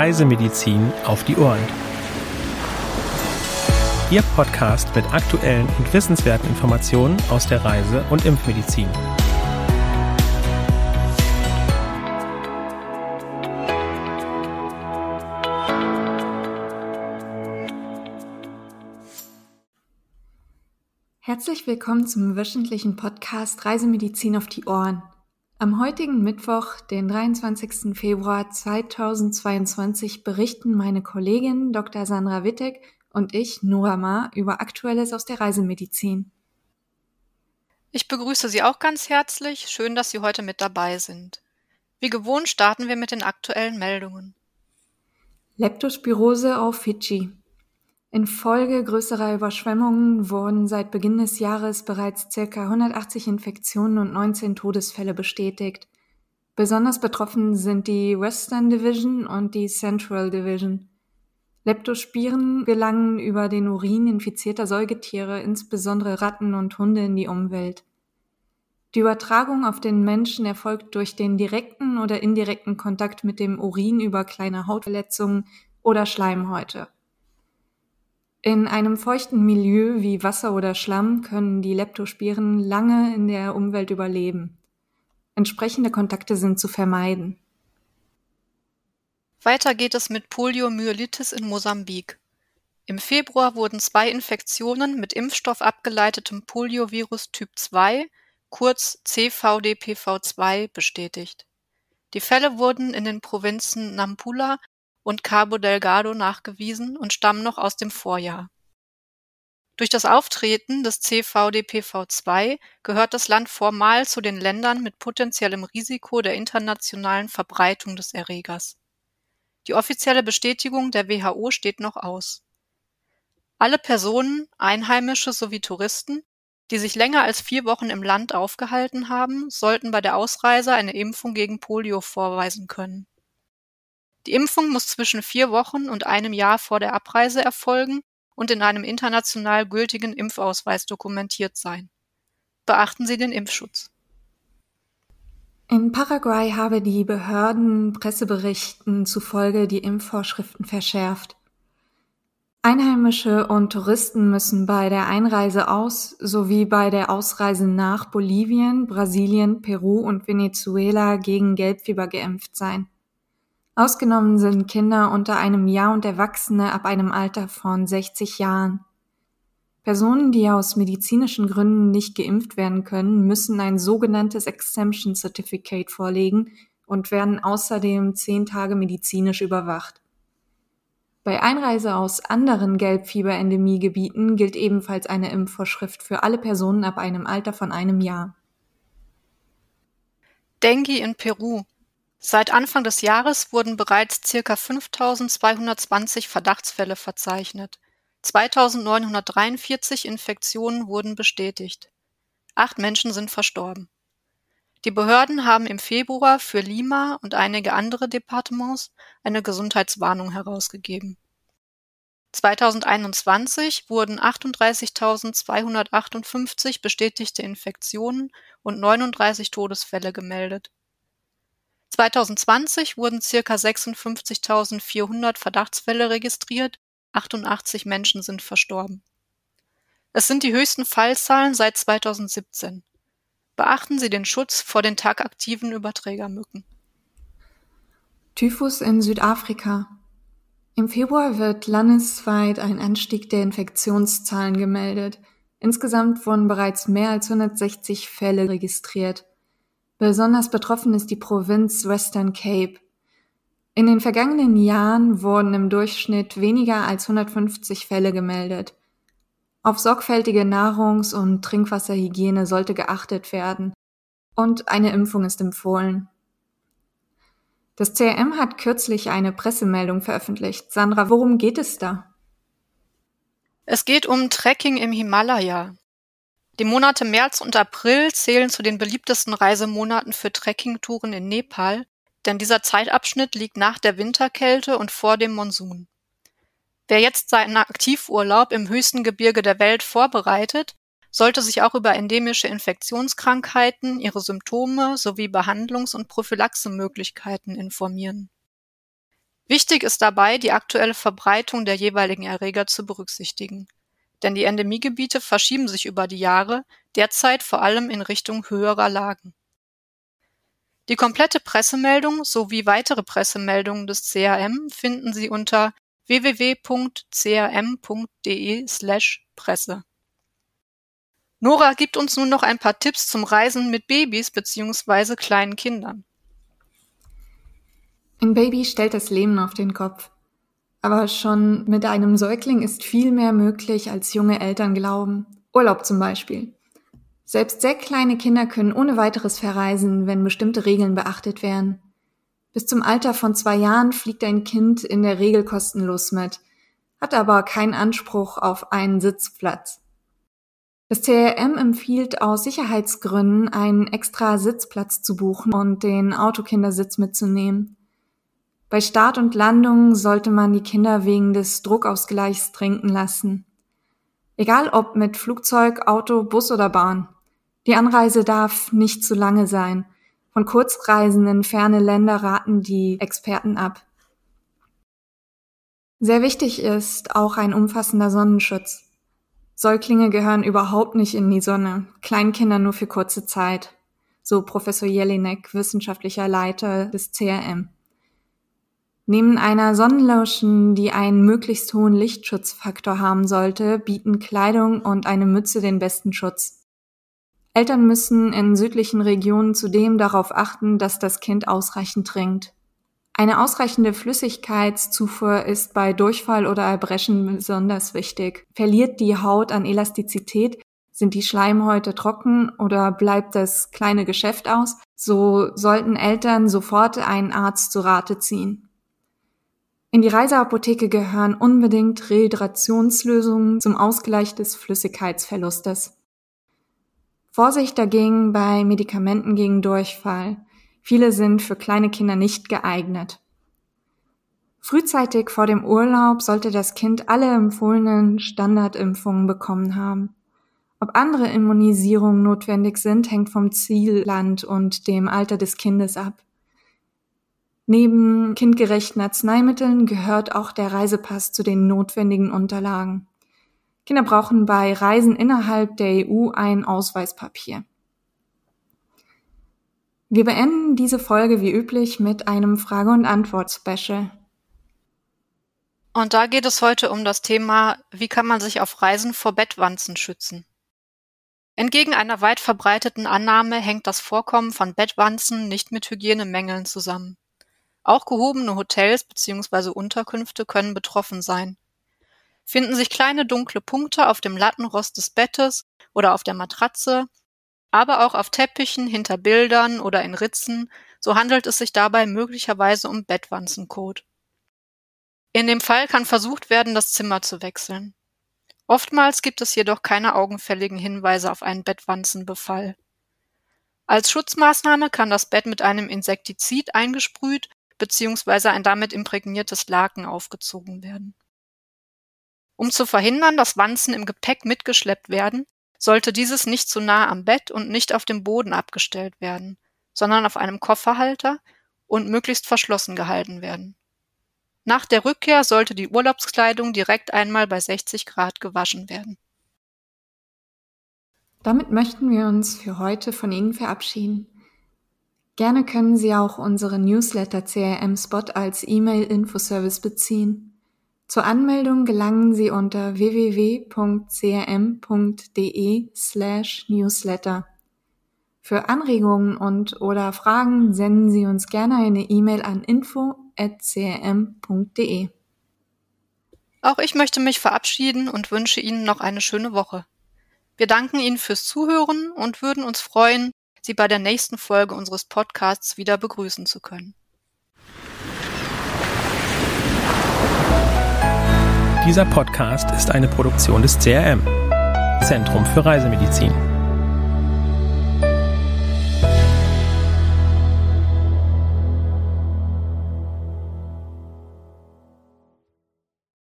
Reisemedizin auf die Ohren. Ihr Podcast mit aktuellen und wissenswerten Informationen aus der Reise- und Impfmedizin. Herzlich willkommen zum wöchentlichen Podcast Reisemedizin auf die Ohren. Am heutigen Mittwoch, den 23. Februar 2022, berichten meine Kollegin Dr. Sandra Wittek und ich, Nora Ma, über Aktuelles aus der Reisemedizin. Ich begrüße Sie auch ganz herzlich. Schön, dass Sie heute mit dabei sind. Wie gewohnt starten wir mit den aktuellen Meldungen. Leptospirose auf Fidschi. Infolge größerer Überschwemmungen wurden seit Beginn des Jahres bereits ca. 180 Infektionen und 19 Todesfälle bestätigt. Besonders betroffen sind die Western Division und die Central Division. Leptospiren gelangen über den Urin infizierter Säugetiere, insbesondere Ratten und Hunde, in die Umwelt. Die Übertragung auf den Menschen erfolgt durch den direkten oder indirekten Kontakt mit dem Urin über kleine Hautverletzungen oder Schleimhäute. In einem feuchten Milieu wie Wasser oder Schlamm können die Leptospiren lange in der Umwelt überleben. Entsprechende Kontakte sind zu vermeiden. Weiter geht es mit Poliomyelitis in Mosambik. Im Februar wurden zwei Infektionen mit Impfstoff abgeleitetem Poliovirus Typ 2, kurz CVDPV2, bestätigt. Die Fälle wurden in den Provinzen Nampula und Cabo Delgado nachgewiesen und stammen noch aus dem Vorjahr. Durch das Auftreten des CVDPV2 gehört das Land formal zu den Ländern mit potenziellem Risiko der internationalen Verbreitung des Erregers. Die offizielle Bestätigung der WHO steht noch aus. Alle Personen, Einheimische sowie Touristen, die sich länger als vier Wochen im Land aufgehalten haben, sollten bei der Ausreise eine Impfung gegen Polio vorweisen können. Die Impfung muss zwischen vier Wochen und einem Jahr vor der Abreise erfolgen und in einem international gültigen Impfausweis dokumentiert sein. Beachten Sie den Impfschutz. In Paraguay habe die Behörden Presseberichten zufolge die Impfvorschriften verschärft. Einheimische und Touristen müssen bei der Einreise aus sowie bei der Ausreise nach Bolivien, Brasilien, Peru und Venezuela gegen Gelbfieber geimpft sein. Ausgenommen sind Kinder unter einem Jahr und Erwachsene ab einem Alter von 60 Jahren. Personen, die aus medizinischen Gründen nicht geimpft werden können, müssen ein sogenanntes Exemption Certificate vorlegen und werden außerdem zehn Tage medizinisch überwacht. Bei Einreise aus anderen Gelbfieberendemiegebieten gilt ebenfalls eine Impfvorschrift für alle Personen ab einem Alter von einem Jahr. Dengue in Peru Seit Anfang des Jahres wurden bereits circa 5220 Verdachtsfälle verzeichnet. 2943 Infektionen wurden bestätigt. Acht Menschen sind verstorben. Die Behörden haben im Februar für Lima und einige andere Departements eine Gesundheitswarnung herausgegeben. 2021 wurden 38.258 bestätigte Infektionen und 39 Todesfälle gemeldet. 2020 wurden circa 56.400 Verdachtsfälle registriert, 88 Menschen sind verstorben. Es sind die höchsten Fallzahlen seit 2017. Beachten Sie den Schutz vor den tagaktiven Überträgermücken. Typhus in Südafrika. Im Februar wird landesweit ein Anstieg der Infektionszahlen gemeldet. Insgesamt wurden bereits mehr als 160 Fälle registriert. Besonders betroffen ist die Provinz Western Cape. In den vergangenen Jahren wurden im Durchschnitt weniger als 150 Fälle gemeldet. Auf sorgfältige Nahrungs- und Trinkwasserhygiene sollte geachtet werden und eine Impfung ist empfohlen. Das CRM hat kürzlich eine Pressemeldung veröffentlicht. Sandra, worum geht es da? Es geht um Trekking im Himalaya. Die Monate März und April zählen zu den beliebtesten Reisemonaten für Trekkingtouren in Nepal, denn dieser Zeitabschnitt liegt nach der Winterkälte und vor dem Monsun. Wer jetzt seinen Aktivurlaub im höchsten Gebirge der Welt vorbereitet, sollte sich auch über endemische Infektionskrankheiten, ihre Symptome sowie Behandlungs- und Prophylaxemöglichkeiten informieren. Wichtig ist dabei, die aktuelle Verbreitung der jeweiligen Erreger zu berücksichtigen. Denn die Endemiegebiete verschieben sich über die Jahre, derzeit vor allem in Richtung höherer Lagen. Die komplette Pressemeldung sowie weitere Pressemeldungen des CRM finden Sie unter www.crm.de/presse. Nora gibt uns nun noch ein paar Tipps zum Reisen mit Babys bzw. kleinen Kindern. Ein Baby stellt das Leben auf den Kopf. Aber schon mit einem Säugling ist viel mehr möglich, als junge Eltern glauben. Urlaub zum Beispiel. Selbst sehr kleine Kinder können ohne weiteres verreisen, wenn bestimmte Regeln beachtet werden. Bis zum Alter von zwei Jahren fliegt ein Kind in der Regel kostenlos mit, hat aber keinen Anspruch auf einen Sitzplatz. Das CRM empfiehlt aus Sicherheitsgründen, einen extra Sitzplatz zu buchen und den Autokindersitz mitzunehmen. Bei Start und Landung sollte man die Kinder wegen des Druckausgleichs trinken lassen. Egal ob mit Flugzeug, Auto, Bus oder Bahn. Die Anreise darf nicht zu lange sein. Von Kurzreisen in ferne Länder raten die Experten ab. Sehr wichtig ist auch ein umfassender Sonnenschutz. Säuglinge gehören überhaupt nicht in die Sonne, Kleinkinder nur für kurze Zeit, so Professor Jelinek, wissenschaftlicher Leiter des CRM. Neben einer Sonnenlotion, die einen möglichst hohen Lichtschutzfaktor haben sollte, bieten Kleidung und eine Mütze den besten Schutz. Eltern müssen in südlichen Regionen zudem darauf achten, dass das Kind ausreichend trinkt. Eine ausreichende Flüssigkeitszufuhr ist bei Durchfall oder Erbrechen besonders wichtig. Verliert die Haut an Elastizität, sind die Schleimhäute trocken oder bleibt das kleine Geschäft aus, so sollten Eltern sofort einen Arzt zu Rate ziehen. In die Reiseapotheke gehören unbedingt Rehydrationslösungen zum Ausgleich des Flüssigkeitsverlustes. Vorsicht dagegen bei Medikamenten gegen Durchfall. Viele sind für kleine Kinder nicht geeignet. Frühzeitig vor dem Urlaub sollte das Kind alle empfohlenen Standardimpfungen bekommen haben. Ob andere Immunisierungen notwendig sind, hängt vom Zielland und dem Alter des Kindes ab. Neben kindgerechten Arzneimitteln gehört auch der Reisepass zu den notwendigen Unterlagen. Kinder brauchen bei Reisen innerhalb der EU ein Ausweispapier. Wir beenden diese Folge wie üblich mit einem Frage- und Antwort-Special. Und da geht es heute um das Thema, wie kann man sich auf Reisen vor Bettwanzen schützen? Entgegen einer weit verbreiteten Annahme hängt das Vorkommen von Bettwanzen nicht mit Hygienemängeln zusammen. Auch gehobene Hotels bzw. Unterkünfte können betroffen sein. Finden sich kleine dunkle Punkte auf dem Lattenrost des Bettes oder auf der Matratze, aber auch auf Teppichen, hinter Bildern oder in Ritzen, so handelt es sich dabei möglicherweise um Bettwanzenkot. In dem Fall kann versucht werden, das Zimmer zu wechseln. Oftmals gibt es jedoch keine augenfälligen Hinweise auf einen Bettwanzenbefall. Als Schutzmaßnahme kann das Bett mit einem Insektizid eingesprüht beziehungsweise ein damit imprägniertes Laken aufgezogen werden. Um zu verhindern, dass Wanzen im Gepäck mitgeschleppt werden, sollte dieses nicht zu nah am Bett und nicht auf dem Boden abgestellt werden, sondern auf einem Kofferhalter und möglichst verschlossen gehalten werden. Nach der Rückkehr sollte die Urlaubskleidung direkt einmal bei 60 Grad gewaschen werden. Damit möchten wir uns für heute von Ihnen verabschieden. Gerne können Sie auch unseren Newsletter CRM Spot als E-Mail-Infoservice beziehen. Zur Anmeldung gelangen Sie unter www.crm.de slash newsletter. Für Anregungen und oder Fragen senden Sie uns gerne eine E-Mail an info.crm.de. Auch ich möchte mich verabschieden und wünsche Ihnen noch eine schöne Woche. Wir danken Ihnen fürs Zuhören und würden uns freuen, Sie bei der nächsten Folge unseres Podcasts wieder begrüßen zu können. Dieser Podcast ist eine Produktion des CRM, Zentrum für Reisemedizin.